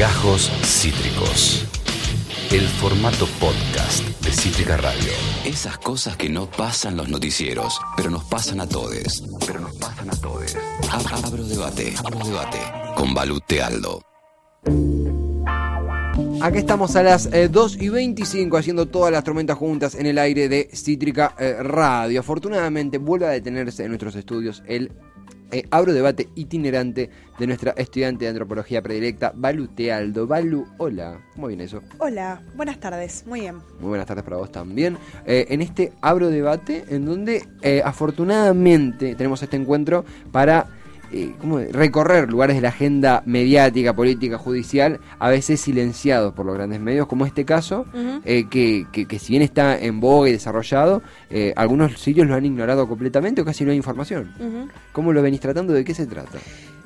Gajos Cítricos. El formato podcast de Cítrica Radio. Esas cosas que no pasan los noticieros, pero nos pasan a todos. Pero nos pasan a todos. Abro debate. Abro debate. Con Balute Aldo. Acá estamos a las 2 y 25 haciendo todas las tormentas juntas en el aire de Cítrica eh, Radio. Afortunadamente vuelve a detenerse en nuestros estudios el eh, abro debate itinerante de nuestra estudiante de antropología predilecta, Balu Tealdo. Balu, hola, ¿cómo viene eso? Hola, buenas tardes, muy bien. Muy buenas tardes para vos también. Eh, en este abro debate, en donde afortunadamente tenemos este encuentro para eh, recorrer lugares de la agenda mediática, política, judicial, a veces silenciados por los grandes medios, como este caso, eh, que, que, si bien está en boga y desarrollado, eh, algunos sitios lo han ignorado completamente o casi no hay información. ¿Cómo lo venís tratando? ¿De qué se trata?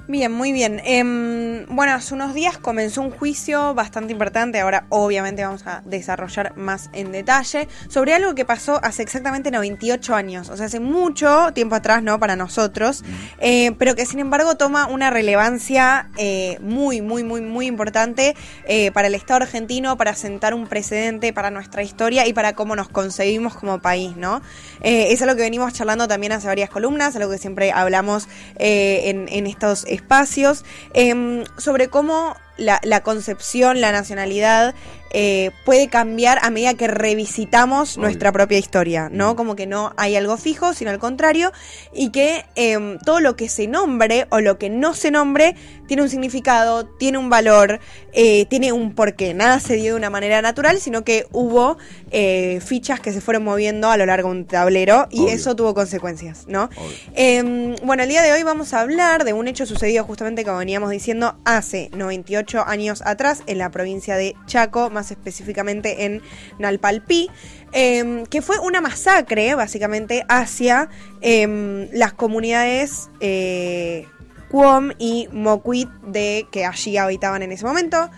Bien, muy bien. Em, bueno, hace unos días comenzó un juicio bastante importante, ahora obviamente vamos a desarrollar más en detalle, sobre algo que pasó hace exactamente 98 años, o sea, hace mucho tiempo atrás, ¿no? Para nosotros, eh, pero que sin embargo toma una relevancia eh, muy, muy, muy, muy importante eh, para el Estado argentino, para sentar un precedente para nuestra historia y para cómo nos concebimos como país, ¿no? es algo que venimos charlando también hace varias columnas, algo que siempre hablamos en, en estos espacios, em, sobre cómo la, la, concepción, la nacionalidad eh, puede cambiar a medida que revisitamos nuestra propia historia, ¿no? Mm. Como que no hay algo fijo, sino al contrario, y que em, todo lo que se nombre o lo que no se nombre tiene un significado, tiene un valor, eh, tiene un porqué. Nada se dio de una manera natural, sino que hubo eh, fichas que se fueron moviendo a lo largo de un tablero y eso tuvo consecuencias, ¿no? Em, bueno, el día de hoy vamos a hablar de un hecho sucedido justamente como veníamos diciendo hace 98 años atrás en la provincia de Chaco, más específicamente en Nalpalpí, em, que fue una masacre básicamente hacia em, las comunidades eh, Cuom y Moquit de que allí habitaban en ese momento.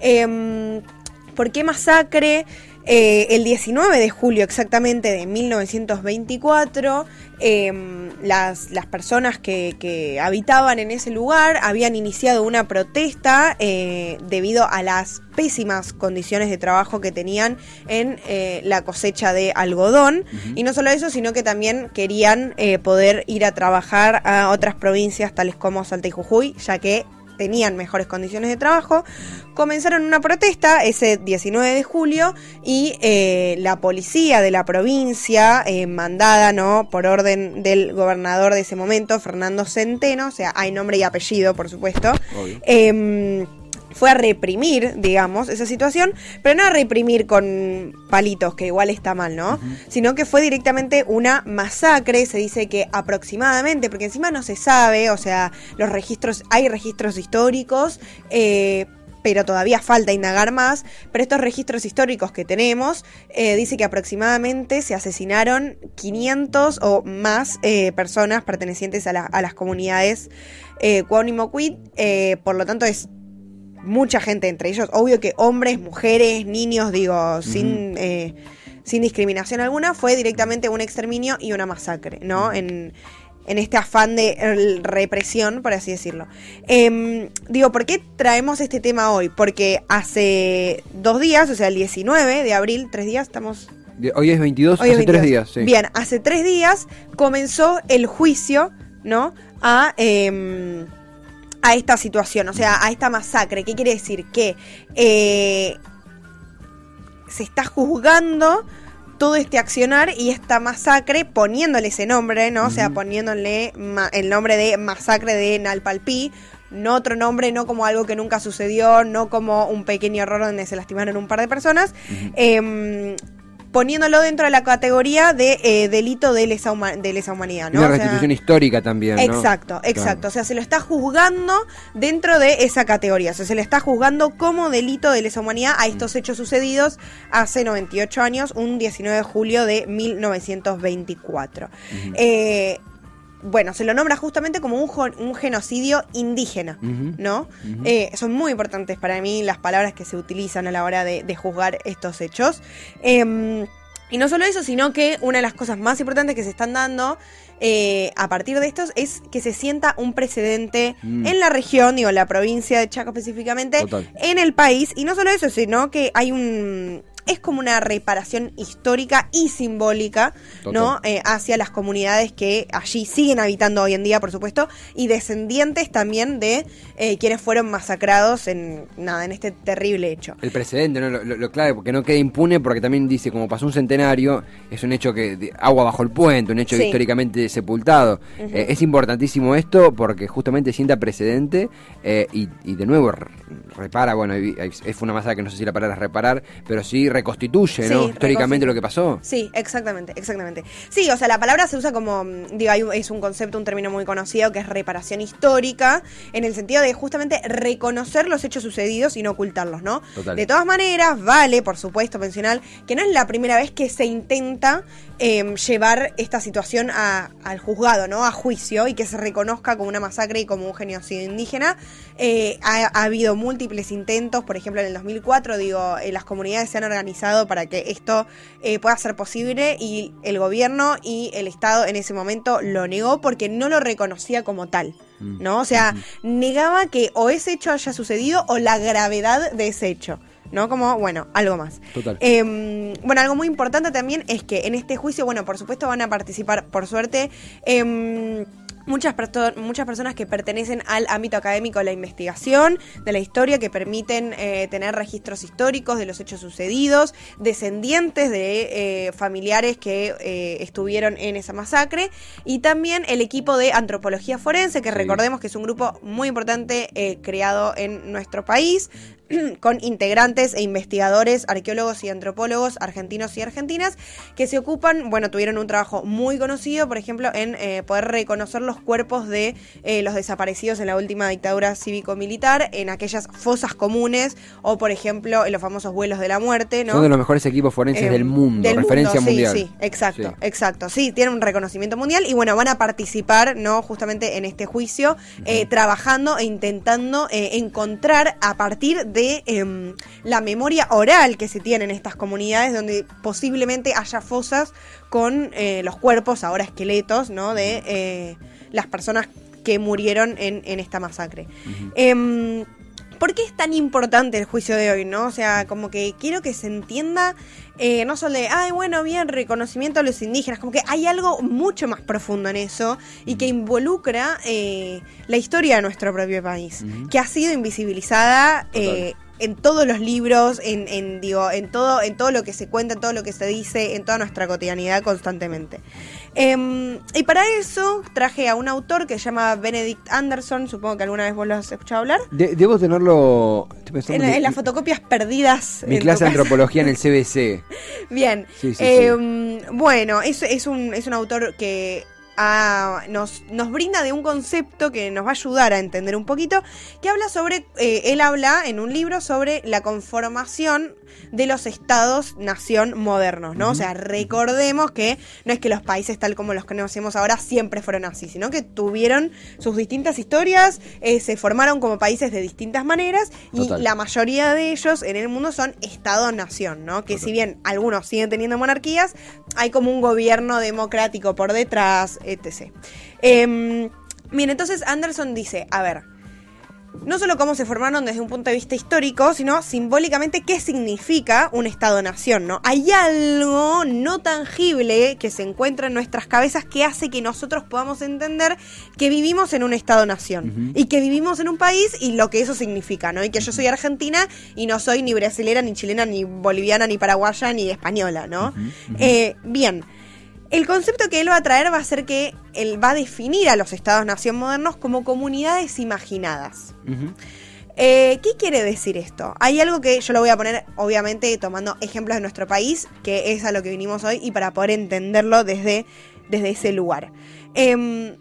Em, ¿Por qué masacre? Eh, el 19 de julio exactamente de 1924, em, las, las, personas que, habitaban en ese lugar habían iniciado una protesta eh, debido a las pésimas condiciones de trabajo que tenían en eh, la cosecha de algodón. Y no solo eso, sino que también querían poder ir a trabajar a otras provincias tales como Salta y Jujuy, ya que tenían mejores condiciones de trabajo, comenzaron una protesta ese 19 de julio y eh, la policía de la provincia, eh, mandada ¿no? por orden del gobernador de ese momento, Fernando Centeno, o sea, hay nombre y apellido, por supuesto, fue a reprimir, digamos, esa situación, pero no a reprimir con palitos, que igual está mal, ¿no? Sino que fue directamente una masacre, se dice que aproximadamente, porque encima no se sabe, o sea, los registros, hay registros históricos, eh, pero todavía falta indagar más. Pero estos registros históricos que tenemos eh, dice que aproximadamente se asesinaron 500 o más eh, personas pertenecientes a, las comunidades eh. Eh, por lo tanto, es mucha gente entre ellos. Obvio que hombres, mujeres, niños, digo, sin, eh, sin discriminación alguna, fue directamente un exterminio y una masacre, ¿no? En, en este afán de represión, por así decirlo. Em, digo, ¿por qué traemos este tema hoy? Porque hace dos días, o sea, el 19 de abril, tres días, estamos... Hoy es 22, hace tres días, sí. Bien, hace tres días comenzó el juicio, ¿no? A... Em, a esta situación, o sea, a esta masacre. ¿Qué quiere decir? Que eh, se está juzgando todo este accionar y esta masacre poniéndole ese nombre, ¿no? O sea, poniéndole el nombre de masacre de Nalpalpí, no otro nombre, no como algo que nunca sucedió, no como un pequeño error donde se lastimaron un par de personas poniéndolo dentro de la categoría de eh, delito de lesa, de lesa humanidad, ¿no? Una restitución histórica también, ¿no? Exacto, exacto. O sea, se lo está juzgando dentro de esa categoría. O sea, se le está juzgando como delito de lesa humanidad a estos mm. hechos sucedidos hace 98 años, un 19 de julio de 1924. eh, bueno, se lo nombra justamente como un, genocidio indígena, ¿no? Eh, son muy importantes para mí las palabras que se utilizan a la hora de, juzgar estos hechos. Em, Y no solo eso, sino que una de las cosas más importantes que se están dando eh, a partir de estos es que se sienta un precedente Mm. en la región, digo, la provincia de Chaco específicamente, Total. en el país. Y no solo eso, sino que hay un... Es como una reparación histórica y simbólica, ¿no? Eh, hacia las comunidades que allí siguen habitando hoy en día, por supuesto, y descendientes también de eh, quienes fueron masacrados en nada, en este terrible hecho. El precedente, ¿no? lo, lo- lo clave, porque no quede impune, porque también dice, como pasó un centenario, es un hecho que de- agua bajo el puente, un hecho Sí. históricamente sepultado. Eh, es importantísimo esto porque justamente sienta precedente y, y de nuevo repara, bueno, es una masacre, no sé si la palabra es reparar, pero sí reconstituye, ¿no? Sí, Históricamente reconstituye. lo que pasó. Sí, exactamente, exactamente. Sí, o sea, la palabra se usa como, mm, digo, hay es un concepto, un término muy conocido que es reparación histórica, en el sentido de justamente reconocer los hechos sucedidos y no ocultarlos, ¿no? Total. De todas maneras, vale, por supuesto, mencionar que no es la primera vez que se intenta eh, llevar esta situación a- al juzgado, ¿no? A juicio y que se reconozca como una masacre y como un genocidio indígena. Eh, ha, ha habido múltiples intentos, por ejemplo, en el 2004, digo, eh, las comunidades se han organizado para que esto eh, pueda ser posible y el gobierno y el Estado en ese momento lo negó porque no lo reconocía como tal. ¿No? O sea, negaba que o ese hecho haya sucedido o la gravedad de ese hecho. ¿No? Como, bueno, algo más. Total. Eh, bueno, algo muy importante también es que en este juicio, bueno, por supuesto van a participar, por suerte, em, muchas, muchas personas que pertenecen al ámbito académico de la investigación, de la historia, que permiten eh, tener registros históricos de los hechos sucedidos, descendientes de eh, familiares que eh, estuvieron en esa masacre, y también el equipo de antropología forense, que Sí. recordemos que es un grupo muy importante creado en nuestro país con integrantes e investigadores, arqueólogos y antropólogos argentinos y argentinas que se ocupan, bueno, tuvieron un trabajo muy conocido, por ejemplo, en eh, poder reconocer los cuerpos de eh, los desaparecidos en la última dictadura cívico-militar, en aquellas fosas comunes o, por ejemplo, en los famosos vuelos de la muerte, ¿no? Son de los mejores equipos forenses Eh, del mundo, del referencia mundo, sí, mundial. Sí, exacto, Sí. exacto. Sí, tienen un reconocimiento mundial y bueno, van a participar, ¿no? Justamente en este juicio, trabajando e intentando encontrar a partir de em, la memoria oral que se tiene en estas comunidades, donde posiblemente haya fosas con eh, los cuerpos, ahora esqueletos, ¿no? De eh, las personas que murieron en, en esta masacre. ¿Por qué es tan importante el juicio de hoy, no? O sea, como que quiero que se entienda, eh, no solo de, ay, bueno, bien, reconocimiento a los indígenas, como que hay algo mucho más profundo en eso y que involucra eh, la historia de nuestro propio país, que ha sido invisibilizada eh, en todos los libros, en, en, digo, en todo, en todo lo que se cuenta, en todo lo que se dice, en toda nuestra cotidianidad constantemente. Em, y para eso traje a un autor que se llama Benedict Anderson, supongo que alguna vez vos lo has escuchado hablar. De- debo tenerlo. En, las fotocopias perdidas. Mi en clase de antropología en el CBC. Bien. Sí, sí, Eh, Bueno, es, es, un, es un autor que nos, nos brinda de un concepto que nos va a ayudar a entender un poquito, que habla sobre, eh, él habla en un libro sobre la conformación de los estados-nación modernos, ¿no? O sea, recordemos que no es que los países tal como los conocemos ahora siempre fueron así, sino que tuvieron sus distintas historias, eh, se formaron como países de distintas maneras y la mayoría de ellos en el mundo son estado-nación, ¿no? Que Total. si bien algunos siguen teniendo monarquías, hay como un gobierno democrático por detrás, etc. Em, bien, entonces Anderson dice, a ver, no solo cómo se formaron desde un punto de vista histórico, sino simbólicamente qué significa un Estado-nación, ¿no? Hay algo no tangible que se encuentra en nuestras cabezas que hace que nosotros podamos entender que vivimos en un Estado-nación y que vivimos en un país y lo que eso significa, ¿no? Y que yo soy argentina y no soy ni brasilera, ni chilena, ni boliviana, ni paraguaya, ni española, ¿no? Eh, bien. El concepto que él va a traer va a ser que él va a definir a los estados-nación modernos como comunidades imaginadas. Eh, ¿Qué quiere decir esto? Hay algo que yo lo voy a poner, obviamente, tomando ejemplos de nuestro país, que es a lo que vinimos hoy, y para poder entenderlo desde, desde ese lugar. Em,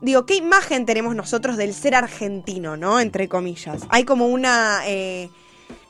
digo, ¿qué imagen tenemos nosotros del ser argentino, no? Entre comillas. Hay como una... eh,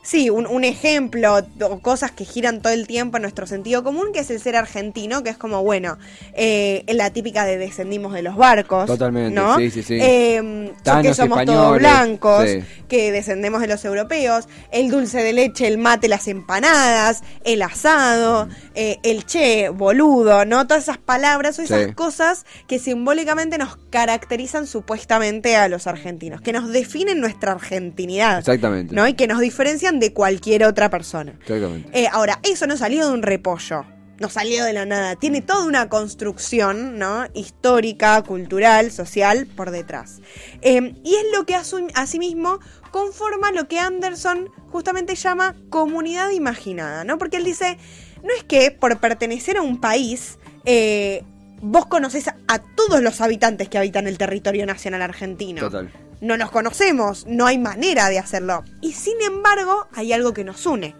sí, un, un ejemplo o cosas que giran todo el tiempo en nuestro sentido común, que es el ser argentino, que es como, bueno, eh, la típica de descendimos de los barcos. Totalmente, ¿no? sí, sí, sí. Eh, que somos todos blancos, sí. que descendemos de los europeos, el dulce de leche, el mate, las empanadas, el asado, Mm. eh, el che, boludo, ¿no? Todas esas palabras o esas Sí. cosas que simbólicamente nos caracterizan supuestamente a los argentinos, que nos definen nuestra argentinidad. Exactamente. ¿no? Y que nos diferencian de cualquier otra persona. Exactamente. Eh, ahora, eso no salió de un repollo. No salió de la nada. Tiene toda una construcción, ¿no? Histórica, cultural, social, por detrás. Eh, y es lo que asimismo conforma lo que Anderson justamente llama comunidad imaginada, ¿no? Porque él dice, no es que por pertenecer a un país, eh, vos conocés a todos los habitantes que habitan el territorio nacional argentino Total. No nos conocemos, no hay manera de hacerlo. Y sin embargo, hay algo que nos une,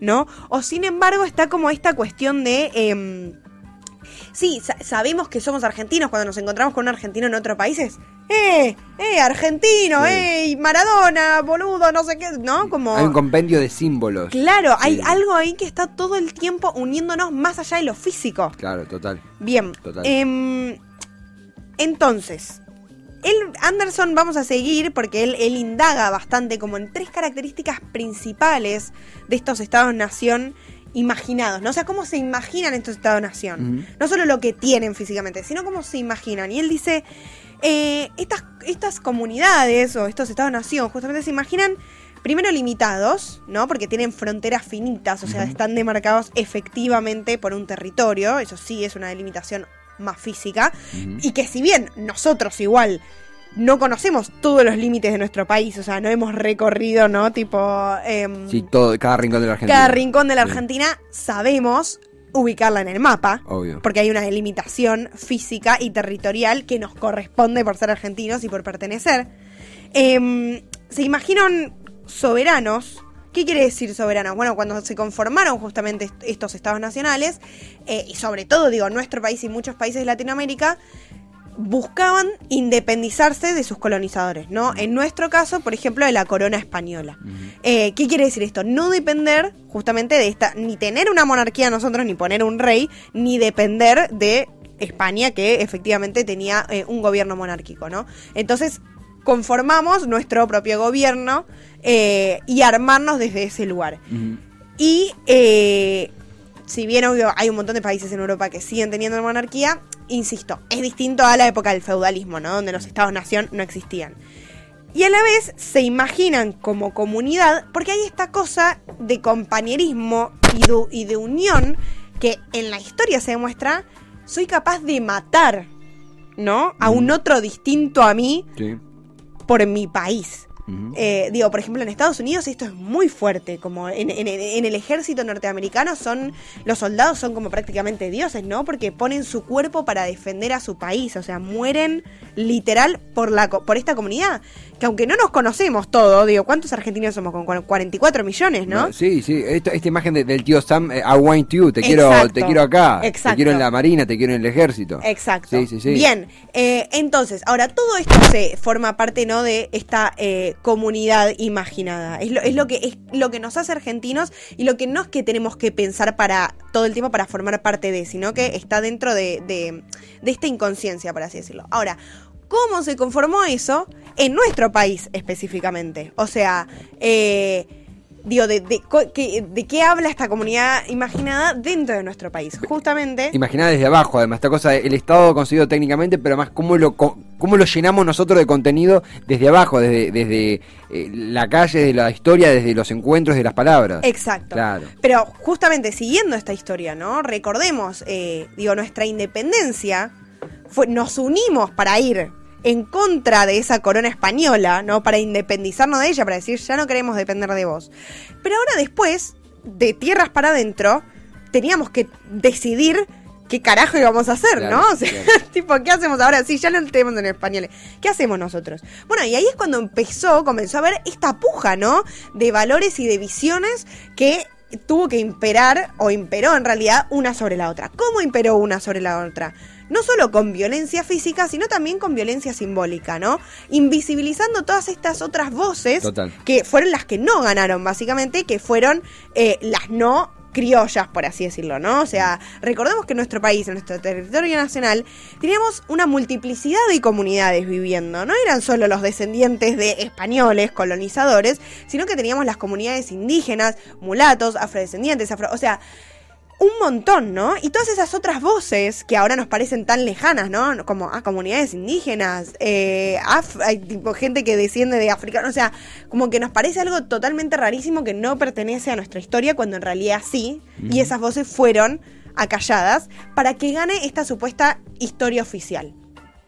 ¿no? O sin embargo, está como esta cuestión de... em, sí, sa- sabemos que somos argentinos cuando nos encontramos con un argentino en otros países. ¡Eh! ¡Eh! Argentino, Sí. ¡eh! Maradona, boludo, no sé qué, ¿no? Como... Hay un compendio de símbolos. Claro, hay algo ahí que está todo el tiempo uniéndonos más allá de lo físico. Claro, total. Bien. Total. em, entonces, él, Anderson vamos a seguir porque él, él indaga bastante como en tres características principales de estos estados-nación imaginados, ¿no? O sea, cómo se imaginan estos estados-nación. No solo lo que tienen físicamente, sino cómo se imaginan. Y él dice, eh, estas, estas comunidades o estos estados-nación justamente se imaginan primero limitados, ¿no? Porque tienen fronteras finitas, o sea, están demarcados efectivamente por un territorio, eso sí es una delimitación más física, y que si bien nosotros igual no conocemos todos los límites de nuestro país, o sea, no hemos recorrido, ¿no? Tipo... em, Sí, todo, cada rincón de la Argentina. cada rincón de la Sí, Argentina sabemos ubicarla en el mapa. Obvio. Porque hay una delimitación física y territorial que nos corresponde por ser argentinos y por pertenecer. Em, ¿Se imaginan soberanos? ¿Qué quiere decir soberanos? Bueno, cuando se conformaron justamente est- estos estados nacionales, eh, y sobre todo, digo, nuestro país y muchos países de Latinoamérica, buscaban independizarse de sus colonizadores, ¿no? En nuestro caso, por ejemplo, de la corona española. Eh, ¿Qué quiere decir esto? No depender justamente de esta, ni tener una monarquía nosotros, ni poner un rey, ni depender de España, que efectivamente tenía eh, un gobierno monárquico, ¿no? Entonces, conformamos nuestro propio gobierno eh, y armarnos desde ese lugar. Y eh, si bien obvio, hay un montón de países en Europa que siguen teniendo monarquía, insisto, es distinto a la época del feudalismo, ¿no? Donde los estados-nación no existían. Y a la vez se imaginan como comunidad, porque hay esta cosa de compañerismo y de, y de unión que en la historia se demuestra, soy capaz de matar, ¿no? A un otro distinto a mí Sí. Por mi país. Eh, digo, por ejemplo, en Estados Unidos esto es muy fuerte, como en, en- en el ejército norteamericano son, los soldados son como prácticamente dioses, ¿no? Porque ponen su cuerpo para defender a su país, o sea, mueren literal por, la, por esta comunidad, que aunque no nos conocemos todo, digo, ¿cuántos argentinos somos? Con cua- 44 millones, ¿no? Sí, sí. Esto- esta imagen de- del tío Sam, eh, I want you, te quiero, Exacto. te quiero acá. Exacto. Te quiero en la marina, te quiero en el ejército. Exacto. Sí, sí, sí. Bien, eh, entonces, ahora todo esto se forma parte, ¿no? De esta eh, comunidad imaginada. Es lo, es lo que es lo que nos hace argentinos y lo que no es que tenemos que pensar para todo el tiempo para formar parte de, sino que está dentro de, de, de esta inconsciencia, por así decirlo. Ahora, ¿cómo se conformó eso en nuestro país específicamente? O sea, eh, digo, de, de, que- de qué habla esta comunidad imaginada dentro de nuestro país? Justamente. Imaginá desde abajo, además, esta cosa, el Estado conseguido técnicamente, pero además cómo lo, cómo lo llenamos nosotros de contenido desde abajo, desde, desde eh, la calle, desde la historia, desde los encuentros, de las palabras. Exacto. Claro. Pero justamente siguiendo esta historia, ¿no? Recordemos, eh, digo, nuestra independencia, fue, nos unimos para ir en contra de esa corona española, ¿no? Para independizarnos de ella, para decir, ya no queremos depender de vos. Pero ahora después, de tierras para adentro, teníamos que decidir qué carajo íbamos a hacer, Claro, ¿no? O sea, claro. tipo, ¿qué hacemos ahora? Sí, ya lo tenemos en español. ¿Qué hacemos nosotros? Bueno, y ahí es cuando empezó, comenzó a haber esta puja, ¿no? De valores y de visiones que tuvo que imperar, o imperó en realidad, una sobre la otra. ¿Cómo imperó una sobre la otra? No solo con violencia física, sino también con violencia simbólica, ¿no? Invisibilizando todas estas otras voces Total. que fueron las que no ganaron, básicamente, que fueron eh, las no criollas, por así decirlo, ¿no? O sea, recordemos que en nuestro país, en nuestro territorio nacional, teníamos una multiplicidad de comunidades viviendo. No eran solo los descendientes de españoles, colonizadores, sino que teníamos las comunidades indígenas, mulatos, afrodescendientes, afro... O sea, un montón, ¿no? Y todas esas otras voces que ahora nos parecen tan lejanas, ¿no? Como ah, comunidades indígenas, eh, af- tipo gente que desciende de africanos, o sea, como que nos parece algo totalmente rarísimo que no pertenece a nuestra historia cuando en realidad sí, y esas voces fueron acalladas para que gane esta supuesta historia oficial,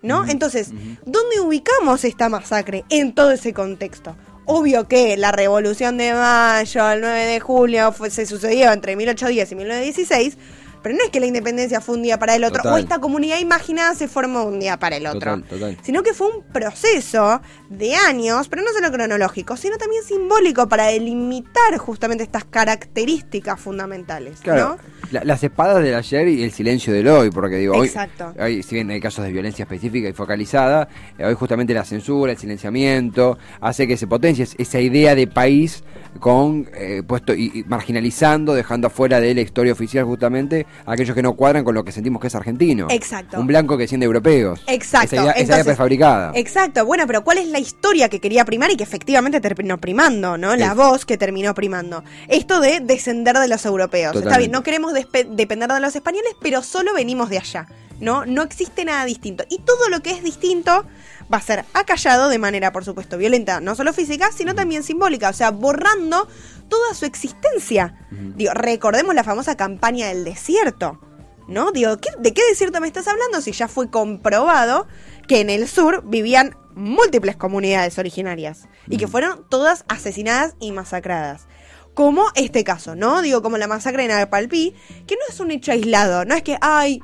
¿no? Entonces, ¿dónde ubicamos esta masacre en todo ese contexto? Obvio que la revolución de mayo, el 9 de julio, fue- se sucedió entre 1810 y 1916, pero no es que la independencia fue un día para el otro, Total. o esta comunidad imaginada se formó un día para el otro, Total, total. sino que fue un proceso de años, pero no solo cronológico, sino también simbólico para delimitar justamente estas características fundamentales, Claro, ¿no? la- las espadas del ayer y el silencio del hoy, porque digo, hoy, Exacto. hoy, si bien hay casos de violencia específica y focalizada, eh, hoy justamente la censura, el silenciamiento, hace que se potencie es- esa idea de país con eh, puesto y, y marginalizando, dejando afuera de la historia oficial justamente aquellos que no cuadran con lo que sentimos que es argentino. Exacto. Un blanco que siente europeos. Exacto. Esa idea, esa idea Entonces, prefabricada. Exacto. Bueno, pero ¿cuál es la historia que quería primar y que efectivamente terminó primando, ¿no? La voz que terminó primando. Esto de descender de los europeos. Está bien, no queremos depender de los españoles, pero solo venimos de allá, ¿no? No existe nada distinto. Y todo lo que es distinto va a ser acallado de manera, por supuesto, violenta, no solo física, sino también simbólica, o sea, borrando toda su existencia. Digo, recordemos la famosa campaña del desierto. ¿No? Digo, ¿qué- ¿de qué desierto me estás hablando si ya fue comprobado que en el sur vivían múltiples comunidades originarias y que fueron todas asesinadas y masacradas? Como este caso, ¿no? Digo, como la masacre en Alpalpí, que no es un hecho aislado, no es que, ay,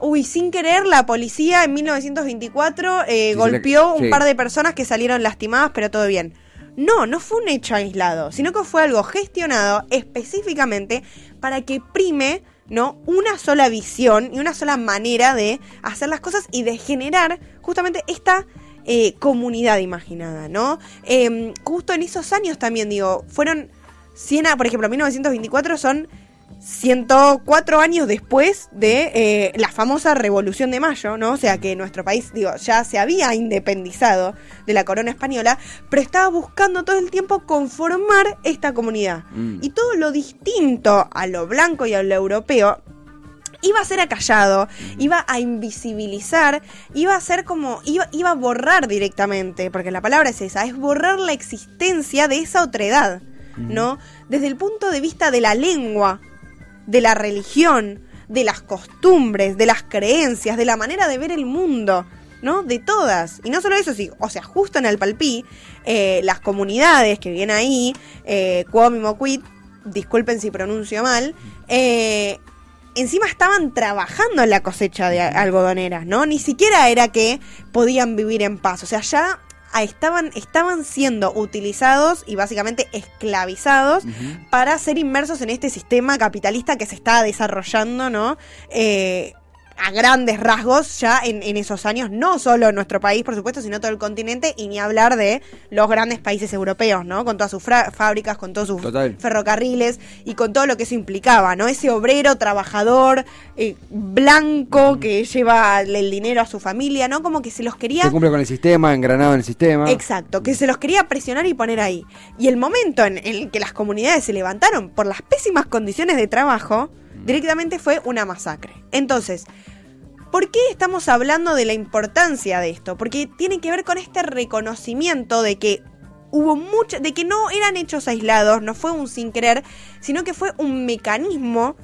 uy, sin querer la policía en 1924 eh, Sí, golpeó un par de personas que salieron lastimadas, pero todo bien. No, no fue un hecho aislado, sino que fue algo gestionado específicamente para que prime ¿no? una sola visión y una sola manera de hacer las cosas y de generar justamente esta eh, comunidad imaginada, ¿no? Em, justo en esos años también, digo, fueron 100, a- por ejemplo, 1924 son 104 años después de eh, la famosa Revolución de Mayo, ¿no? O sea que nuestro país, digo, ya se había independizado de la corona española, pero estaba buscando todo el tiempo conformar esta comunidad. Mm. Y todo lo distinto a lo blanco y a lo europeo iba a ser acallado, iba a invisibilizar, iba a ser como, iba, iba a borrar directamente, porque la palabra es esa, es borrar la existencia de esa otredad, ¿no? Desde el punto de vista de la lengua, de la religión, de las costumbres, de las creencias, de la manera de ver el mundo, ¿no? De todas. Y no solo eso, sí, o sea, justo en Alpalpí, eh, las comunidades que vienen ahí, eh, disculpen si pronuncio mal, eh, encima estaban trabajando en la cosecha de algodoneras, ¿no? Ni siquiera era que podían vivir en paz, o sea, ya estaban, estaban siendo utilizados y básicamente esclavizados para ser inmersos en este sistema capitalista que se está desarrollando, ¿no? Eh, a grandes rasgos ya en, en esos años, no solo en nuestro país, por supuesto, sino todo el continente, y ni hablar de los grandes países europeos, ¿no? Con todas sus fábricas, con todos sus Total. ferrocarriles y con todo lo que eso implicaba, ¿no? Ese obrero trabajador eh, blanco que lleva el dinero a su familia, ¿no? Como que se los quería Se cumple con el sistema, engranado en el sistema. Exacto, que se los quería presionar y poner ahí. Y el momento en, en el que las comunidades se levantaron por las pésimas condiciones de trabajo, directamente fue una masacre. Entonces, ¿por qué estamos hablando de la importancia de esto? Porque tiene que ver con este reconocimiento de que hubo mucho, de que no eran hechos aislados, no fue un sin querer, sino que fue un mecanismo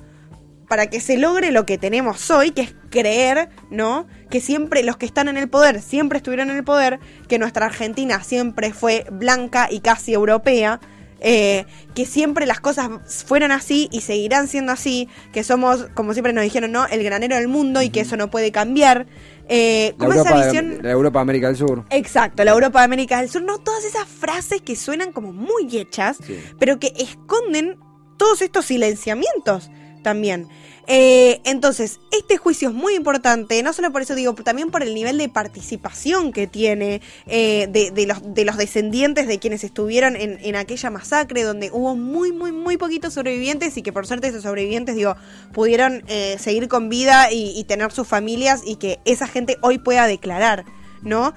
para que se logre lo que tenemos hoy, que es creer, ¿no? Que siempre los que están en el poder siempre estuvieron en el poder, que nuestra Argentina siempre fue blanca y casi europea, eh, que siempre las cosas fueron así y seguirán siendo así, que somos, como siempre nos dijeron, ¿no? El granero del mundo y que eso no puede cambiar. Eh, La como esa Europa, visión... la Europa América del Sur. Exacto, la Europa de América del Sur, no todas esas frases que suenan como muy hechas, Sí. pero que esconden todos estos silenciamientos también. Eh, entonces, este juicio es muy importante, no solo por eso digo, también por el nivel de participación que tiene eh, de, los, de los descendientes de quienes estuvieron en, aquella masacre, donde hubo muy, muy, muy poquitos sobrevivientes y que por suerte esos sobrevivientes, digo, pudieron eh, seguir con vida y, y, tener sus familias y que esa gente hoy pueda declarar, ¿no?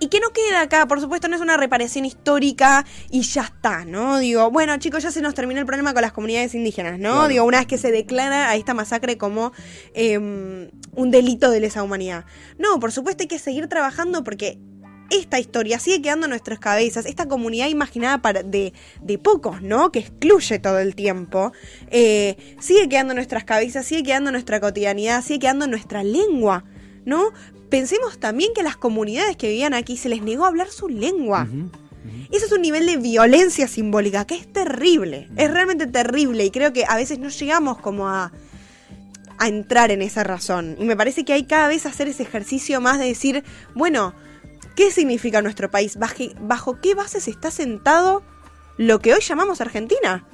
Y que no queda acá, por supuesto, no es una reparación histórica y ya está, ¿no? Digo, bueno, chicos, ya se nos terminó el problema con las comunidades indígenas, ¿no? Digo, una vez que se declara a esta masacre como em, un delito de lesa humanidad. No, por supuesto hay que seguir trabajando porque esta historia sigue quedando en nuestras cabezas, esta comunidad imaginada para, de, de pocos, ¿no? Que excluye todo el tiempo, eh, sigue quedando en nuestras cabezas, sigue quedando en nuestra cotidianidad, sigue quedando en nuestra lengua, ¿no? Pensemos también que a las comunidades que vivían aquí se les negó a hablar su lengua. Eso es un nivel de violencia simbólica que es terrible, es realmente terrible y creo que a veces no llegamos como a, a entrar en esa razón. Y me parece que hay cada vez hacer ese ejercicio más de decir, bueno, ¿qué significa nuestro país? ¿Bajo, bajo qué bases está sentado lo que hoy llamamos Argentina?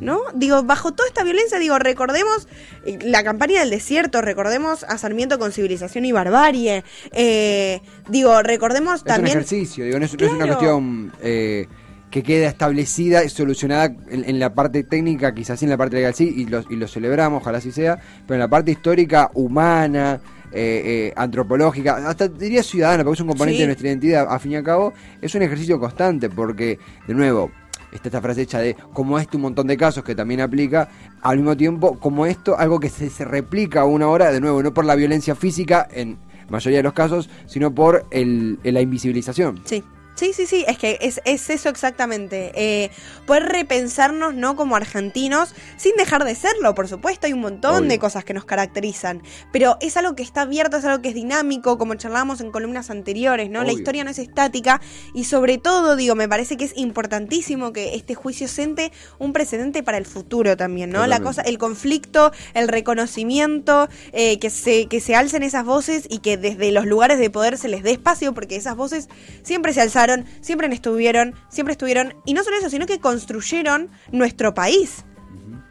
¿No? Digo, bajo toda esta violencia, digo, recordemos eh, la campaña del desierto, recordemos a Sarmiento con civilización y barbarie, eh, digo, recordemos también... Es un ejercicio, digo, no es, una cuestión eh, que queda establecida y solucionada en, la parte técnica, quizás sí en la parte legal sí, y lo, y lo celebramos, ojalá así sea, pero en la parte histórica, humana... antropológica, hasta diría ciudadana, porque es un componente de nuestra identidad, a fin y al cabo, es un ejercicio constante, porque, de nuevo, está esta frase hecha de como esto un montón de casos que también aplica, al mismo tiempo como esto algo que se, se replica una hora, de nuevo, no por la violencia física en mayoría de los casos, sino por el, la invisibilización. Sí. Sí, sí, sí, es que es, eso exactamente. Eh, poder repensarnos, ¿no? Como argentinos, sin dejar de serlo, por supuesto, hay un montón de cosas que nos caracterizan, pero es algo que está abierto, es algo que es dinámico, como charlábamos en columnas anteriores, ¿no? La historia no es estática y sobre todo, digo, me parece que es importantísimo que este juicio siente un precedente para el futuro también, ¿no? La cosa, el conflicto, el reconocimiento, eh, que, se, que se alcen esas voces y que desde los lugares de poder se les dé espacio, porque esas voces siempre se siempre estuvieron, siempre estuvieron, y no solo eso, sino que construyeron nuestro país.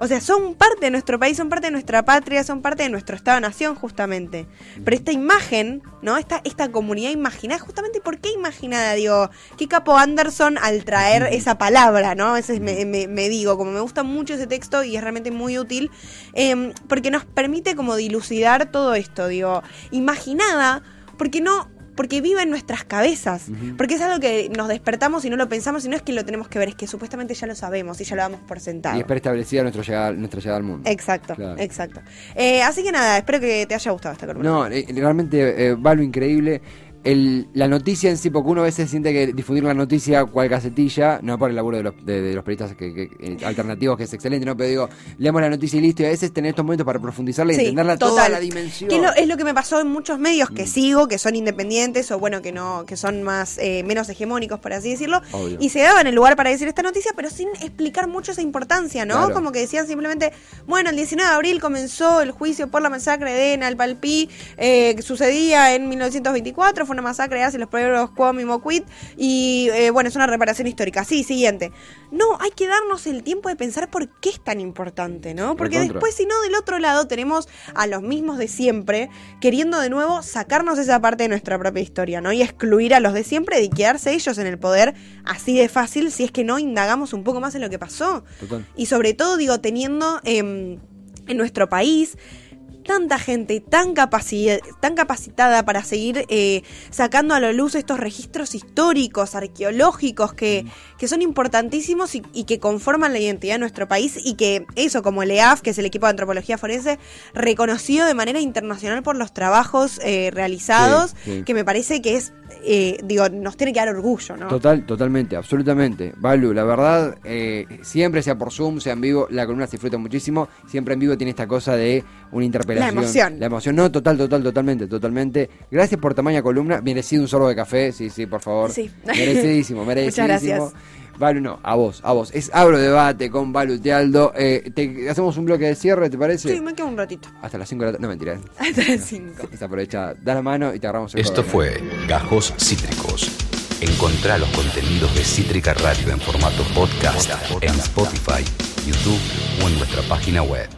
O sea, son parte de nuestro país, son parte de nuestra patria, son parte de nuestro Estado-Nación, justamente. Pero esta imagen, ¿no? Esta, esta comunidad imaginada, justamente, ¿por qué imaginada? Digo, qué capo Anderson al traer esa palabra, ¿no? Ese me, me, digo, como me gusta mucho ese texto y es realmente muy útil, em, porque nos permite como dilucidar todo esto, digo, imaginada, porque no porque vive en nuestras cabezas, porque es algo que nos despertamos y no lo pensamos y no es que lo tenemos que ver, es que supuestamente ya lo sabemos y ya lo damos por sentado. Y es preestablecida nuestra llegada, nuestra llegada al mundo. Exacto, exacto. Eh, así que nada, espero que te haya gustado esta columna. No, eh, realmente eh, va lo increíble el, la noticia en sí, porque uno a veces siente que difundir la noticia cual casetilla, no por el laburo de los, de, los periodistas que, eh, alternativos, que es excelente, no, pero digo, leemos la noticia y listo, y a veces tener estos momentos para profundizarla y entenderla toda la dimensión. es, lo, que me pasó en muchos medios que mm. sigo, que son independientes o bueno, que no, que son más, eh, menos hegemónicos, por así decirlo, y se daban el lugar para decir esta noticia, pero sin explicar mucho esa importancia, ¿no? Como que decían simplemente, bueno, el 19 de abril comenzó el juicio por la masacre de Nalpalpí, eh, que sucedía en 1924, fue una masacre hace los pueblos Cuom y Moquit y eh, bueno, es una reparación histórica. Sí, siguiente. No, hay que darnos el tiempo de pensar por qué es tan importante, ¿no? Porque después, si no, del otro lado tenemos a los mismos de siempre queriendo de nuevo sacarnos esa parte de nuestra propia historia, ¿no? Y excluir a los de siempre y quedarse ellos en el poder así de fácil si es que no indagamos un poco más en lo que pasó. Y sobre todo, digo, teniendo em, en nuestro país tanta gente tan, tan capacitada para seguir eh, sacando a la luz estos registros históricos, arqueológicos, que, que son importantísimos y, que conforman la identidad de nuestro país y que eso, como el EAF, que es el equipo de antropología forense, reconocido de manera internacional por los trabajos eh, realizados, que me parece que es eh, digo, nos tiene que dar orgullo, ¿no? Total, totalmente, absolutamente. Valu, la verdad, eh, siempre sea por Zoom, sea en vivo, la columna se disfruta muchísimo. Siempre en vivo tiene esta cosa de una interpelación. La emoción. La emoción, no, total, total, totalmente, totalmente. Gracias por tamaña columna. Merecido un sorbo de café, sí, sí, por favor. Sí. Merecidísimo, merecidísimo. Muchas gracias. Valu, no, a vos, a vos. Es Abro Debate con Valu Tealdo. Eh, te, hacemos un bloque de cierre, ¿te parece? Sí, me quedo un ratito. Hasta las 5 de la tarde. No, mentira. ¿eh? Hasta las 5. Se aprovecha, da la mano y te agarramos el Esto fue Gajos Cítricos. Encontrá los contenidos de Cítrica Radio en formato podcast en Spotify YouTube o en nuestra página web.